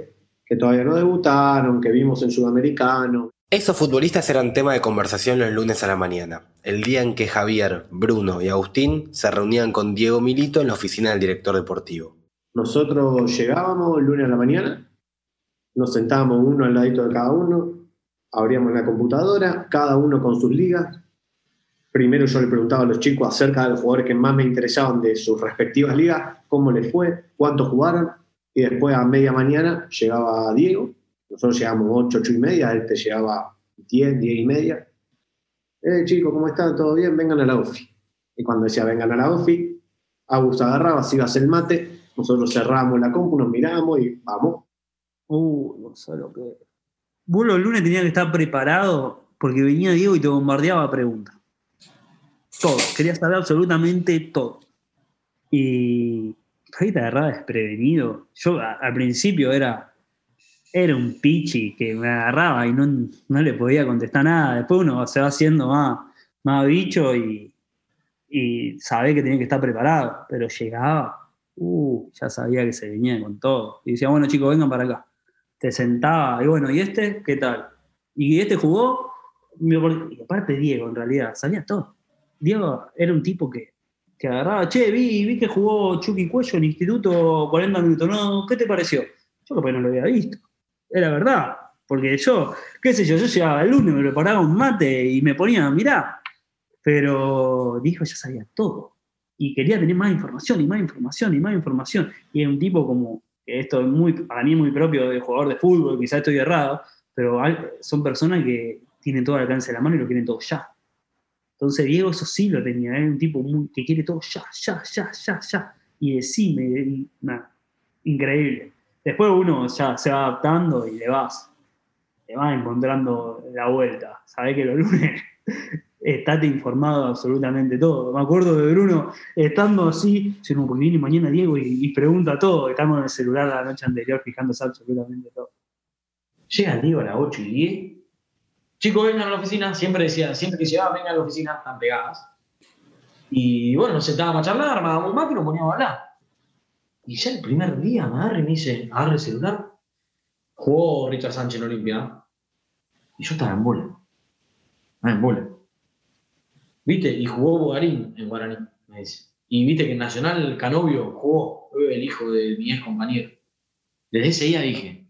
que todavía no debutaron, que vimos en Sudamericano. Esos futbolistas eran tema de conversación los lunes a la mañana, el día en que Javier, Bruno y Agustín se reunían con Diego Milito en la oficina del director deportivo. Nosotros llegábamos el lunes a la mañana, nos sentábamos uno al ladito de cada uno, abríamos la computadora, cada uno con sus ligas. Primero yo le preguntaba a los chicos acerca de los jugadores que más me interesaban de sus respectivas ligas, cómo les fue, cuántos jugaron, y después a media mañana llegaba Diego, nosotros llegamos 8, 8 y media, él te llegaba 10, 10 y media. Eh, chicos, ¿cómo están? ¿Todo bien? Vengan a la OFI. Y cuando decía vengan a la OFI, Augusto agarraba, se iba a hacer el mate, nosotros cerrábamos la compu, nos miramos y vamos, Uh, no sé lo que. Vos los lunes tenías que estar preparado porque venía Diego y te bombardeaba preguntas. Todo. Querías saber absolutamente todo. Y ahí te agarraba desprevenido. Yo al principio era, era un pichi que me agarraba y no, no le podía contestar nada. Después uno se va haciendo más, más bicho y, y sabe que tenía que estar preparado. Pero llegaba, uh, ya sabía que se venía con todo. Y decía, bueno chicos, vengan para acá te sentaba, y bueno, ¿y este qué tal? ¿Y este jugó? Y aparte Diego, en realidad, sabía todo. Diego era un tipo que, que agarraba, che, vi, vi que jugó Chucky Cuello en instituto 40 minutos, ¿no? ¿Qué te pareció? Yo capaz no lo había visto. Era verdad. Porque yo, qué sé yo, yo llegaba el lunes, me preparaba un mate y me ponía a mirar. Pero Diego ya sabía todo. Y quería tener más información y más información y más información. Y era un tipo como esto es muy, para mí muy propio de jugador de fútbol, quizás estoy errado, pero son personas que tienen todo al alcance de la mano y lo quieren todo ya. Entonces Diego eso sí lo tenía, es un tipo que quiere todo ya, ya, ya, ya, ya. Y decime, increíble. Después uno ya se va adaptando y le vas, le vas encontrando la vuelta. Sabés que los lunes estate informado de absolutamente todo. Me acuerdo de Bruno estando así, diciendo, porque viene mañana Diego y, y pregunta todo. Estamos en el celular la noche anterior fijándose absolutamente todo. Llega Diego a las 8 y 10. Chicos, vengan a la oficina. Siempre decía, siempre que llegaba, vengan a la oficina, están pegadas. Y bueno, nos sentábamos a charlar, armábamos un mate y nos poníamos a hablar. Y ya el primer día me agarra y me dice, agarra el celular. Jugó Richard Sánchez en Olimpia. Y yo estaba en bola. Ah, en bola. ¿Viste? Y jugó Bogarín en Guaraní, me dice. Y viste que en Nacional Canovio jugó, el hijo de mi ex compañero. Desde ese día dije,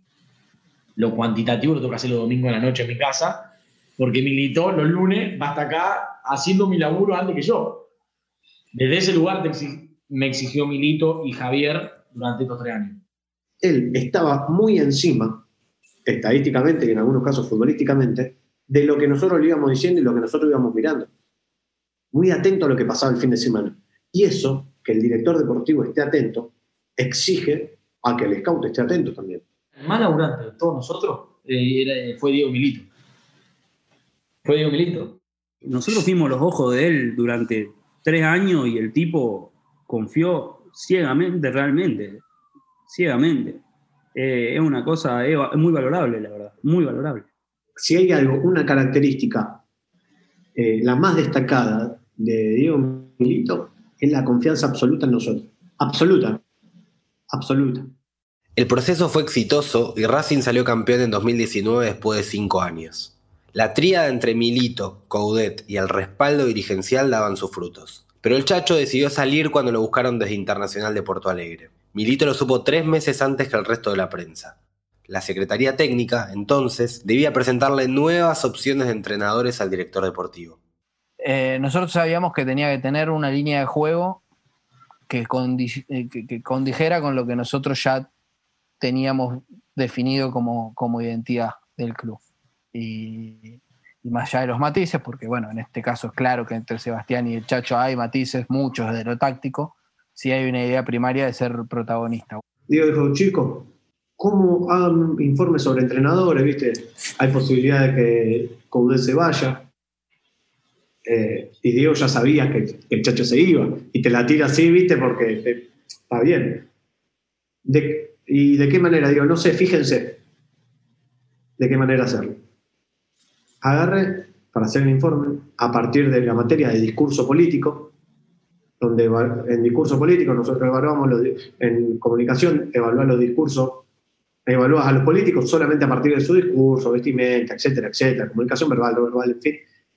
lo cuantitativo lo tengo hacer los domingos a la noche en mi casa, porque militó los lunes, va hasta acá haciendo mi laburo antes que yo. Desde ese lugar me exigió Milito y Javier durante estos tres años. Él estaba muy encima, estadísticamente y en algunos casos futbolísticamente, de lo que nosotros le íbamos diciendo y lo que nosotros íbamos mirando. Muy atento a lo que pasaba el fin de semana. Y eso, que el director deportivo esté atento, exige a que el scout esté atento también. El más laburante de todos nosotros eh, era- fue Diego Milito. Fue Diego Milito. Nosotros fuimos los ojos de él durante tres años y el tipo confió ciegamente, realmente, ciegamente. Eh, es una cosa, es, muy valorable, la verdad, muy valorable. Si hay algo, una característica, eh, la más destacada de Diego Milito, es la confianza absoluta en nosotros. Absoluta. Absoluta. El proceso fue exitoso y Racing salió campeón en 2019 después de cinco años. La tríada entre Milito, Coudet y el respaldo dirigencial daban sus frutos. Pero el Chacho decidió salir cuando lo buscaron desde Internacional de Porto Alegre. Milito lo supo tres meses antes que el resto de la prensa. La Secretaría Técnica, entonces, debía presentarle nuevas opciones de entrenadores al director deportivo. Eh, nosotros sabíamos que tenía que tener una línea de juego que, condi- eh, condijera con lo que nosotros ya teníamos definido como, identidad del club. Y, más allá de los matices, porque bueno, en este caso es claro que entre Sebastián y el Chacho hay matices, muchos de lo táctico, sí hay una idea primaria de ser protagonista. Diego dijo, chicos, ¿cómo hagan informes sobre entrenadores? ¿Viste? Hay posibilidad de que Coudet se vaya. Eh, y Diego ya sabía que, el chacho se iba. Y te la tira así, ¿viste? Porque está bien. ¿Y de qué manera? Digo, no sé, fíjense de qué manera hacerlo. Agarre para hacer el informe a partir de la materia de discurso político, donde en discurso político nosotros evaluamos los, en comunicación, evaluar los discursos, evalúas a los políticos solamente a partir de su discurso, vestimenta, etcétera, etcétera, comunicación verbal, no verbal, en fin.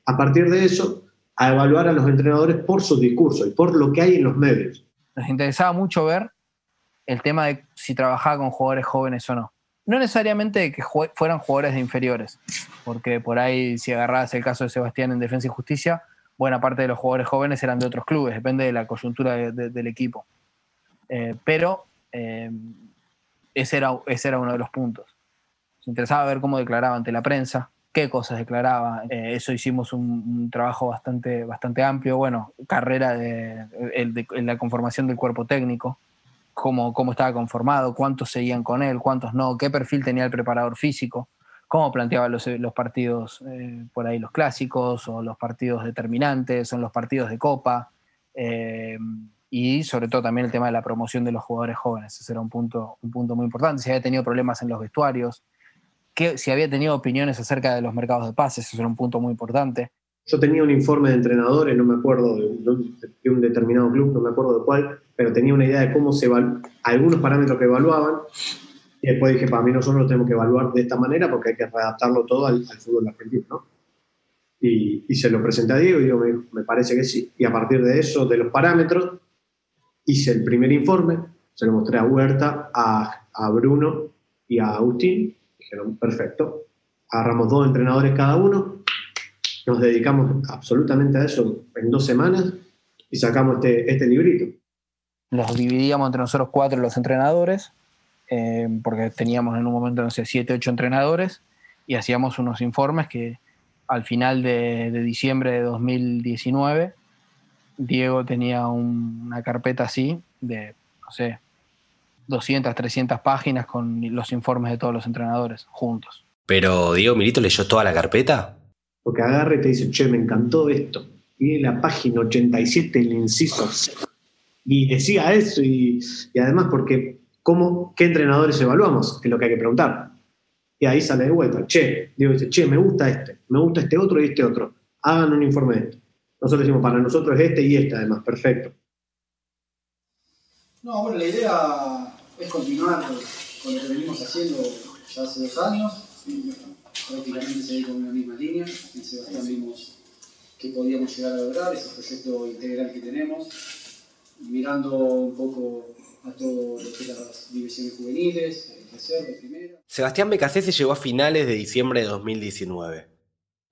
A partir de eso, a evaluar a los entrenadores por sus discursos y por lo que hay en los medios. nos interesaba mucho ver el tema de si trabajaba con jugadores jóvenes o no. No necesariamente que fueran jugadores de inferiores, porque por ahí, si agarrabas el caso de Sebastián en Defensa y Justicia, buena parte de los jugadores jóvenes eran de otros clubes, depende de la coyuntura de- de- del equipo. Eh, pero eh, ese, era, ese era uno de los puntos. Nos interesaba ver cómo declaraba ante la prensa, qué cosas declaraba. Eh, eso hicimos un, trabajo bastante, bastante amplio. Bueno, carrera de, de- la conformación del cuerpo técnico, cómo, cómo estaba conformado, cuántos seguían con él, cuántos no, qué perfil tenía el preparador físico, cómo planteaba los, los partidos eh, por ahí, los clásicos o los partidos determinantes, o los partidos de copa. eh, y sobre todo también el tema de la promoción de los jugadores jóvenes. Ese era un punto, un punto muy importante. Si había tenido problemas en los vestuarios, si había tenido opiniones acerca de los mercados de pases, eso era un punto muy importante. Yo tenía un informe de entrenadores, no me acuerdo de un, de un determinado club, no me acuerdo de cuál, pero tenía una idea de cómo se algunos parámetros que evaluaban. Y después dije, para mí nosotros lo tenemos que evaluar de esta manera porque hay que readaptarlo todo al, al fútbol argentino, ¿no? Y, se lo presenté a Diego y Diego me me parece que sí. Y a partir de eso, de los parámetros, hice el primer informe, se lo mostré a Huerta, a, a Bruno y a Agustín. Dijeron, perfecto. Agarramos dos entrenadores cada uno, nos dedicamos absolutamente a eso en dos semanas y sacamos este, este librito. Los dividíamos entre nosotros cuatro los entrenadores, eh, porque teníamos en un momento, no sé, siete, ocho entrenadores, y hacíamos unos informes que, al final de, de diciembre de 2019, Diego tenía un- una carpeta así de, no sé, 200, 300 páginas con los informes de todos los entrenadores juntos. Pero Diego Milito leyó toda la carpeta. Porque agarra y te dice, che, me encantó esto. Y en la página 87, el inciso. Y decía eso, y, y además, porque ¿cómo, ¿qué entrenadores evaluamos? Es lo que hay que preguntar. Y ahí sale de vuelta, che, Diego dice, che, me gusta este, me gusta este otro y este otro. Hagan un informe de esto. Nosotros decimos, para nosotros es este y este, además, perfecto. No, bueno, la idea es continuar con lo que venimos haciendo ya hace dos años. prácticamente seguir con una misma línea. En Sebastián vimos que podíamos llegar a lograr ese proyecto integral que tenemos, mirando un poco a todo lo que las divisiones juveniles, el reserva, primera. Sebastián Becasese llegó a finales de diciembre de 2019.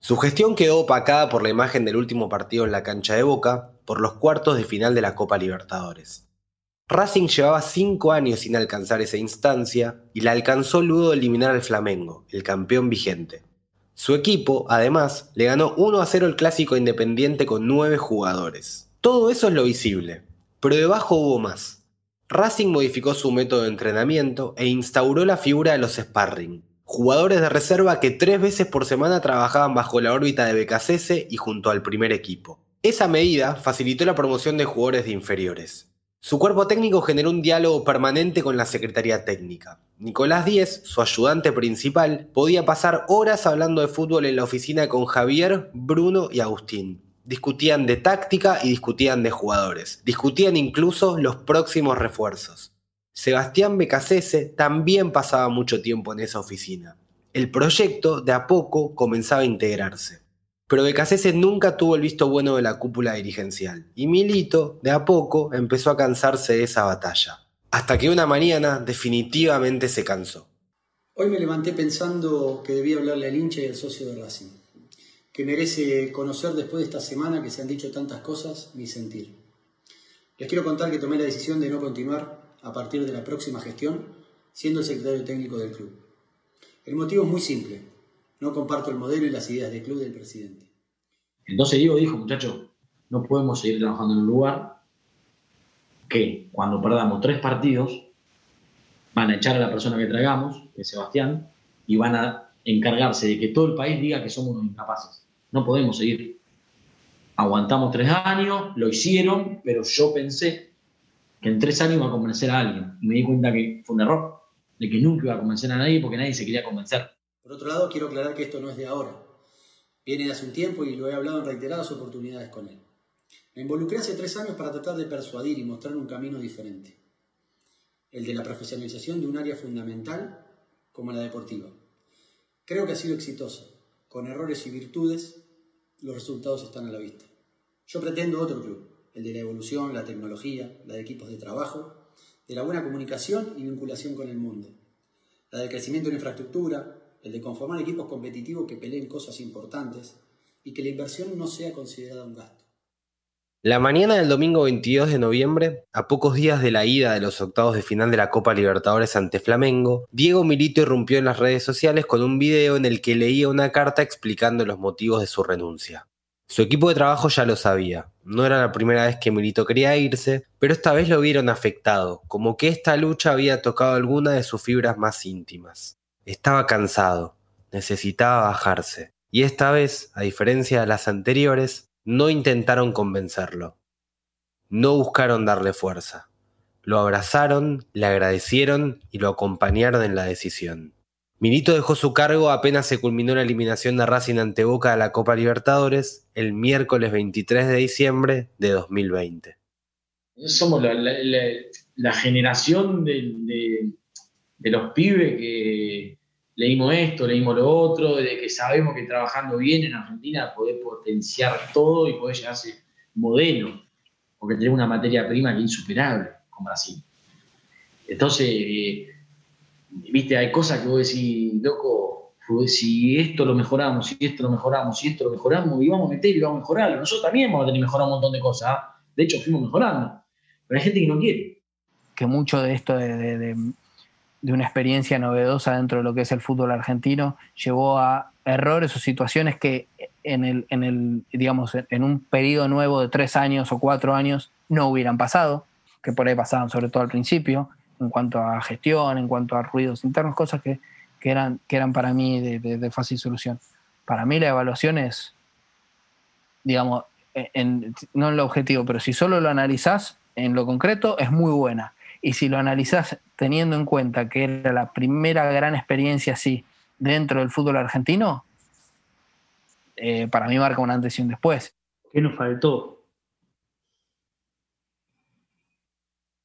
Su gestión quedó opacada por la imagen del último partido en la cancha de Boca por los cuartos de final de la Copa Libertadores. Racing llevaba cinco años sin alcanzar esa instancia y la alcanzó luego de eliminar al Flamengo, el campeón vigente. Su equipo, además, le ganó 1 a 0 el clásico independiente con nueve jugadores. Todo eso es lo visible, pero debajo hubo más. Racing modificó su método de entrenamiento e instauró la figura de los sparring, jugadores de reserva que tres veces por semana trabajaban bajo la órbita de Becasese y junto al primer equipo. Esa medida facilitó la promoción de jugadores de inferiores. Su cuerpo técnico generó un diálogo permanente con la Secretaría Técnica. Nicolás Díez, su ayudante principal, podía pasar horas hablando de fútbol en la oficina con Javier, Bruno y Agustín. Discutían de táctica y discutían de jugadores. Discutían incluso los próximos refuerzos. Sebastián Becasese también pasaba mucho tiempo en esa oficina. El proyecto de a poco comenzaba a integrarse. Pero Becasese nunca tuvo el visto bueno de la cúpula dirigencial, y Milito, de a poco, empezó a cansarse de esa batalla. Hasta que una mañana definitivamente se cansó. Hoy me levanté pensando que debía hablarle al hincha y al socio de Racing, que merece conocer después de esta semana que se han dicho tantas cosas mi sentir. Les quiero contar que tomé la decisión de no continuar a partir de la próxima gestión siendo el secretario técnico del club. El motivo es muy simple. No comparto el modelo y las ideas del club del presidente. Entonces Diego dijo, muchachos, no podemos seguir trabajando en un lugar que cuando perdamos tres partidos van a echar a la persona que traigamos, que es Sebastián, y van a encargarse de que todo el país diga que somos unos incapaces. No podemos seguir. Aguantamos tres años, lo hicieron, pero yo pensé que en tres años iba a convencer a alguien. Y me di cuenta que fue un error, de que nunca iba a convencer a nadie porque nadie se quería convencer. Por otro lado, quiero aclarar que esto no es de ahora. Viene de hace un tiempo y lo he hablado en reiteradas oportunidades con él. Me involucré hace tres años para tratar de persuadir y mostrar un camino diferente. El de la profesionalización de un área fundamental como la deportiva. Creo que ha sido exitoso. Con errores y virtudes, los resultados están a la vista. Yo pretendo otro club, el de la evolución, la tecnología, la de equipos de trabajo, de la buena comunicación y vinculación con el mundo, la del crecimiento en infraestructura, de conformar equipos competitivos que peleen cosas importantes y que la inversión no sea considerada un gasto. La mañana del domingo 22 de noviembre, a pocos días de la ida de los octavos de final de la Copa Libertadores ante Flamengo, Diego Milito irrumpió en las redes sociales con un video en el que leía una carta explicando los motivos de su renuncia. Su equipo de trabajo ya lo sabía, no era la primera vez que Milito quería irse, pero esta vez lo vieron afectado, como que esta lucha había tocado alguna de sus fibras más íntimas. Estaba cansado, necesitaba bajarse, y esta vez, a diferencia de las anteriores, no intentaron convencerlo. No buscaron darle fuerza. Lo abrazaron, le agradecieron y lo acompañaron en la decisión. Milito dejó su cargo apenas se culminó la eliminación de Racing ante Boca de la Copa Libertadores el miércoles 23 de diciembre de 2020. Somos la, la- generación de- de los pibes que leímos esto, leímos lo otro, de que sabemos que trabajando bien en Argentina podés potenciar todo y podés llegar a ser modelo, porque tenemos una materia prima que es insuperable con Brasil. Entonces, eh, viste, hay cosas que vos decís, loco, si esto lo mejoramos, si esto lo mejoramos, si esto lo mejoramos, y vamos a meter y vamos a mejorarlo. Nosotros también vamos a tener que mejorar un montón de cosas. ¿ah? De hecho, fuimos mejorando. Pero hay gente que no quiere. que mucho de esto de- de una experiencia novedosa dentro de lo que es el fútbol argentino, llevó a errores o situaciones que en el, en el, digamos, en un periodo nuevo de tres años o cuatro años no hubieran pasado, que por ahí pasaban sobre todo al principio, en cuanto a gestión, en cuanto a ruidos internos, cosas que, que eran, que eran para mí de, fácil solución. Para mí la evaluación es, digamos, en- no en lo objetivo, pero si solo lo analizás en lo concreto, es muy buena. Y si lo analizás teniendo en cuenta que era la primera gran experiencia así dentro del fútbol argentino, eh, para mí marca un antes y un después. ¿Qué nos faltó?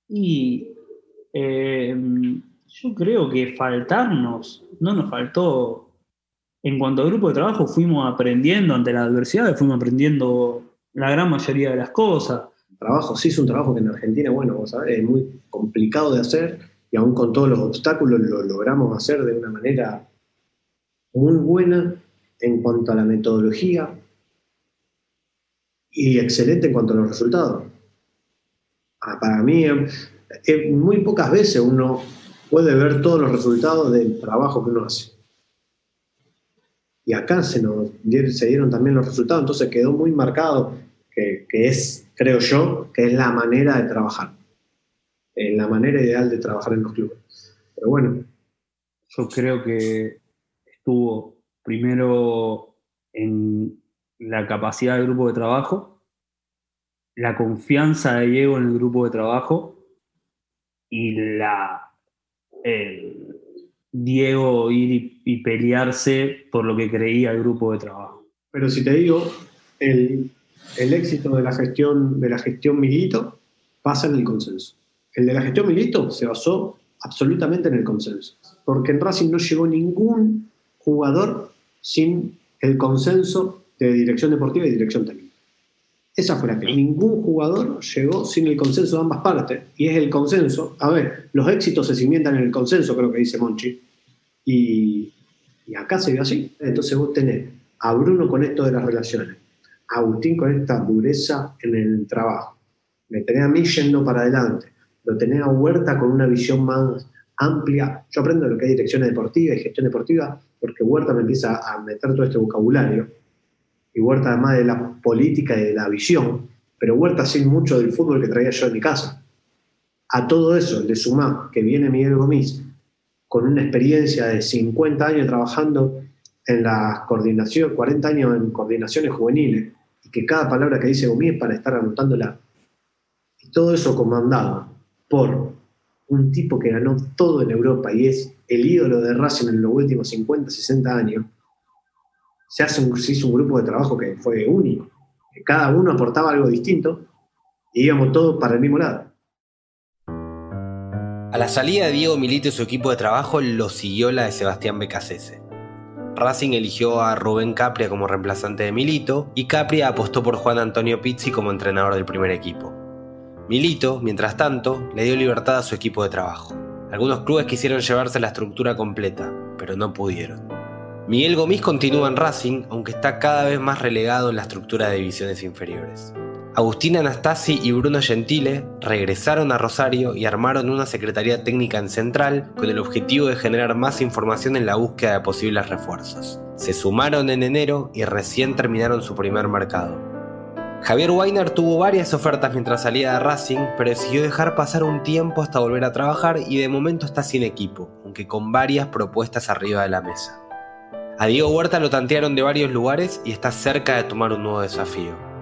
Y eh, yo creo que faltarnos, no nos faltó. En cuanto al grupo de trabajo, fuimos aprendiendo ante la adversidad, fuimos aprendiendo la gran mayoría de las cosas. Trabajo, sí es un trabajo que en Argentina, bueno, vos sabés, es muy complicado de hacer y aún con todos los obstáculos lo logramos hacer de una manera muy buena en cuanto a la metodología y excelente en cuanto a los resultados. Ah, Para mí, eh, eh, muy pocas veces uno puede ver todos los resultados del trabajo que uno hace. Y acá se, nos, se dieron también los resultados, entonces quedó muy marcado que es, creo yo, que es la manera de trabajar, eh, la manera ideal de trabajar en los clubes. Pero bueno, Yo creo que estuvo primero en la capacidad del grupo de trabajo, la confianza de Diego en el grupo de trabajo y la el Diego ir y, y pelearse por lo que creía el grupo de trabajo. pero si te digo, el, el éxito de la gestión de la gestión Milito pasa en el consenso. El de la gestión Milito se basó absolutamente en el consenso, porque en Racing no llegó ningún jugador sin el consenso de dirección deportiva y dirección técnica. Esa fue la que ningún jugador llegó sin el consenso de ambas partes. Y es el consenso. A ver, los éxitos se cimientan en el consenso, creo que dice Monchi. Y, y acá se dio así. Entonces vos tenés a Bruno con esto de las relaciones, Agustín con esta dureza en el trabajo, me tenés a mí yendo para adelante, lo tenés a Huerta con una visión más amplia. Yo aprendo lo que es dirección deportiva y gestión deportiva porque Huerta me empieza a meter todo este vocabulario y Huerta además de la política y de la visión, pero Huerta sin mucho del fútbol que traía yo en mi casa. A todo eso le sumás que viene Miguel Gomis con una experiencia de 50 años trabajando en la coordinación, 40 años en coordinaciones juveniles, que cada palabra que dice Gomis es para estar anotándola. Y todo eso comandado por un tipo que ganó todo en Europa y es el ídolo de Racing en los últimos 50, 60 años, se, hace un, se hizo un grupo de trabajo que fue único. Cada uno aportaba algo distinto y íbamos todos para el mismo lado. A la salida de Diego Milito y su equipo de trabajo lo siguió la de Sebastián Becasese. Racing eligió a Rubén Capria como reemplazante de Milito y Capria apostó por Juan Antonio Pizzi como entrenador del primer equipo. Milito, mientras tanto, le dio libertad a su equipo de trabajo. Algunos clubes quisieron llevarse la estructura completa, pero no pudieron. Miguel Gomis continúa en Racing, aunque está cada vez más relegado en la estructura de divisiones inferiores. Agustín Anastasi y Bruno Gentile regresaron a Rosario y armaron una secretaría técnica en Central con el objetivo de generar más información en la búsqueda de posibles refuerzos. Se sumaron en enero y recién terminaron su primer mercado. Javier Weiner tuvo varias ofertas mientras salía de Racing, pero decidió dejar pasar un tiempo hasta volver a trabajar y de momento está sin equipo, aunque con varias propuestas arriba de la mesa. A Diego Huerta lo tantearon de varios lugares y está cerca de tomar un nuevo desafío.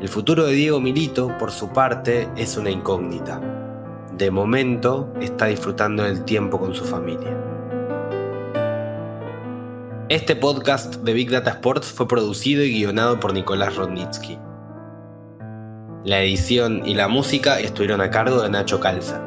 El futuro de Diego Milito, por su parte, es una incógnita. De momento, está disfrutando del tiempo con su familia. Este podcast de Big Data Sports fue producido y guionado por Nicolás Rodnitsky. La edición y la música estuvieron a cargo de Nacho Calza.